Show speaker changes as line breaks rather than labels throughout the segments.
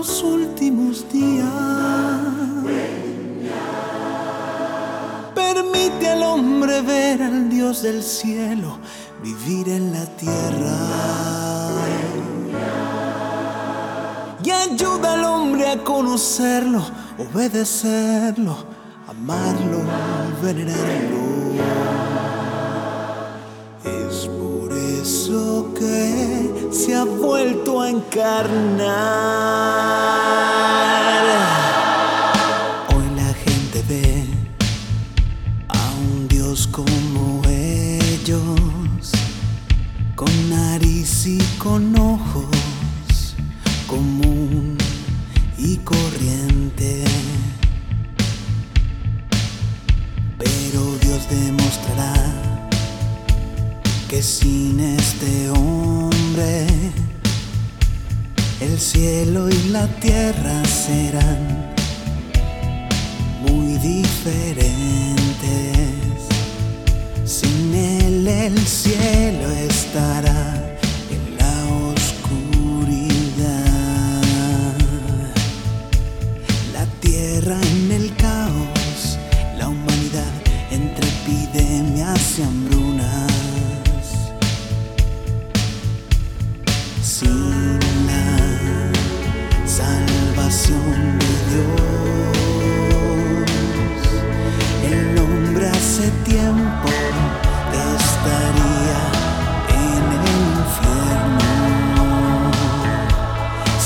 los últimos días. Permite al hombre ver al Dios del cielo vivir en la tierra. Y ayuda al hombre a conocerlo, obedecerlo, amarlo, venerarlo. Es por eso que se ha vuelto a encarnar. Hoy la gente ve a un Dios como ellos, con nariz y con ojos, sin este hombre el cielo y la tierra serán muy diferentes. Sin él el cielo estará en la oscuridad. La tierra en el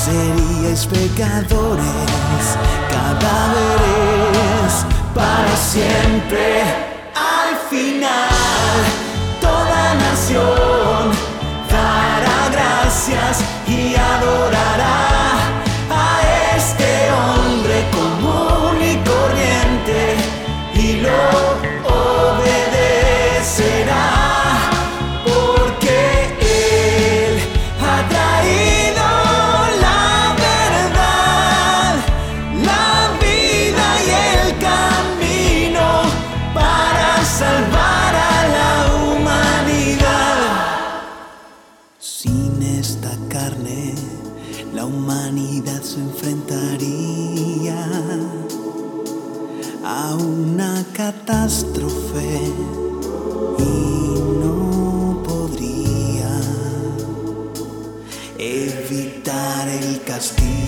Seríais pecadores, cadáveres para siempre. Al final, toda nación dará gracias y adorará Sin esta carne, la humanidad se enfrentaría a una catástrofe y no podría evitar el castigo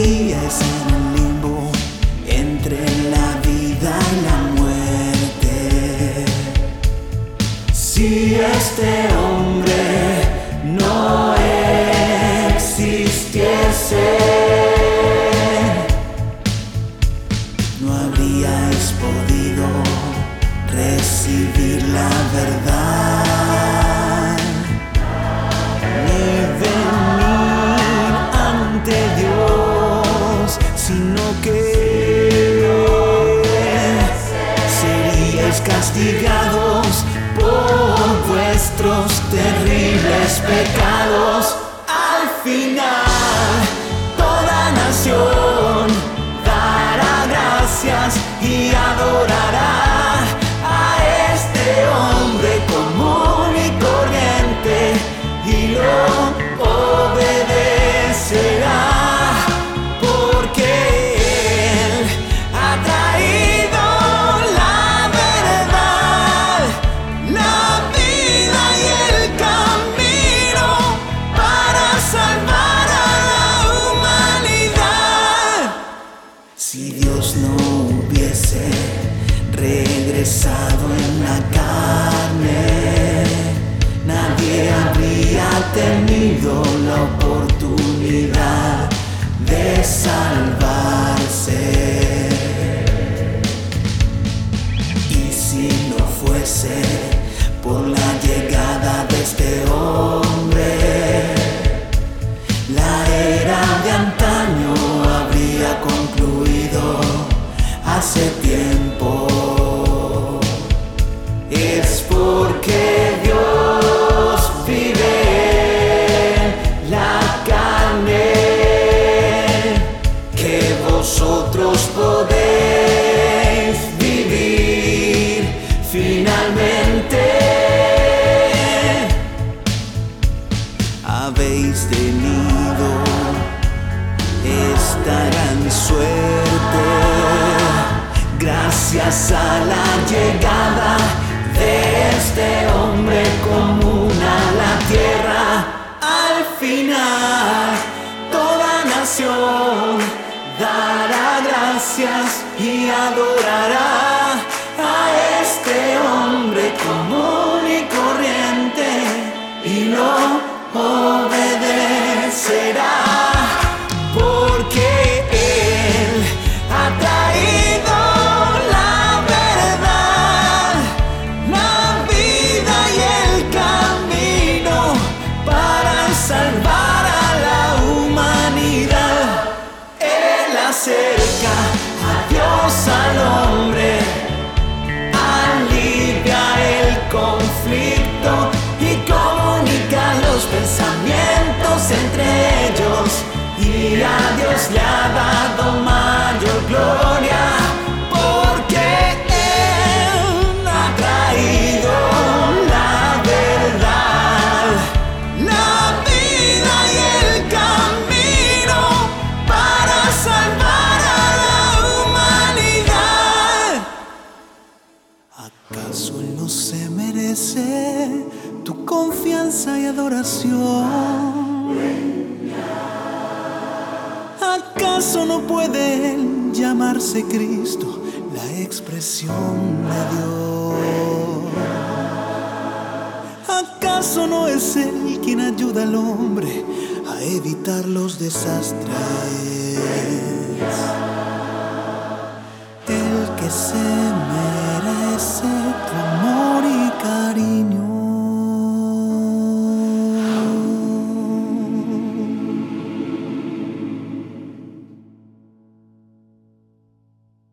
estaríais en el limbo entre la vida y la muerte. Si este hombre no existiese, no habríais podido recibir la verdad castigados por vuestros terribles pecados. Al final, toda nación dará gracias y adorará No hubiese regresado en la carne, nadie habría tenido la oportunidad de salvarse. Y si no fuese por la llegada de este hombre, la era de hace tiempo. Es porque Dios vive la carne que vosotros podéis vivir finalmente. Habéis tenido esta gran suerte gracias a la llegada de este hombre común a la tierra. Al final, toda nación dará gracias y adorará a este hombre común y corriente y lo y comunica los pensamientos entre ellos. Y a Dios le ha dado mayor ¿Acaso Él no se merece tu confianza y adoración? ¿Acaso no puede Él llamarse Cristo, la expresión de Dios? ¿Acaso no es Él quien ayuda al hombre a evitar los desastres? Que se merece tu amor